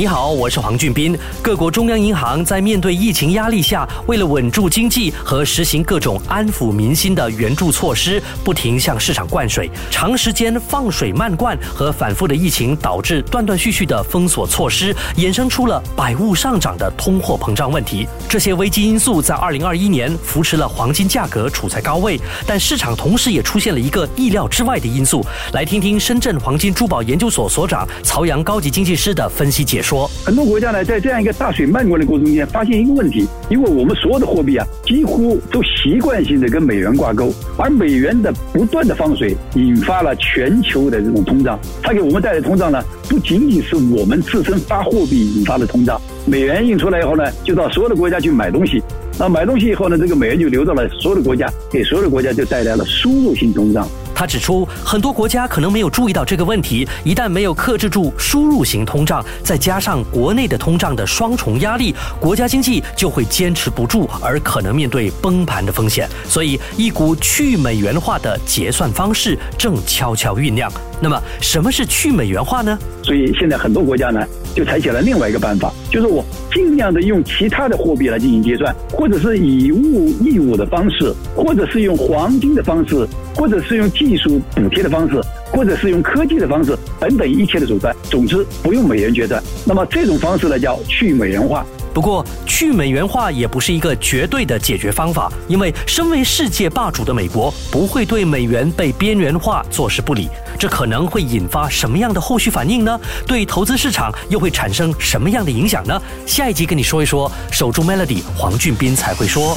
你好，我是黄俊斌。各国中央银行在面对疫情压力下，为了稳住经济和实行各种安抚民心的援助措施，不停向市场灌水。长时间放水漫灌和反复的疫情，导致断断续续的封锁措施，衍生出了百物上涨的通货膨胀问题。这些危机因素在二零二一年扶持了黄金价格处在高位，但市场同时也出现了一个意料之外的因素。来听听深圳黄金珠宝研究所所长曹阳高级经济师的分析解。说说很多国家呢，在这样一个大水漫灌的过程中间，发现一个问题，因为我们所有的货币啊，几乎都习惯性的跟美元挂钩，而美元的不断的放水，引发了全球的这种通胀。它给我们带来通胀呢，不仅仅是我们自身发货币引发的通胀，美元印出来以后呢，就到所有的国家去买东西，那买东西以后呢，这个美元就流到了所有的国家，给所有的国家就带来了输入性通胀。他指出，很多国家可能没有注意到这个问题。一旦没有克制住输入型通胀，再加上国内的通胀的双重压力，国家经济就会坚持不住，而可能面对崩盘的风险。所以，一股去美元化的结算方式正悄悄酝酿。那么，什么是去美元化呢？所以，现在很多国家呢，就采取了另外一个办法，就是我尽量的用其他的货币来进行结算，或者是以物易物的方式，或者是用黄金的方式。或者是用技术补贴的方式，或者是用科技的方式，等等一切的手段，总之不用美元结算。那么这种方式呢，叫去美元化。不过，去美元化也不是一个绝对的解决方法，因为身为世界霸主的美国不会对美元被边缘化坐视不理。这可能会引发什么样的后续反应呢？对投资市场又会产生什么样的影响呢？下一集跟你说一说。守住 Melody，黄俊斌才会说。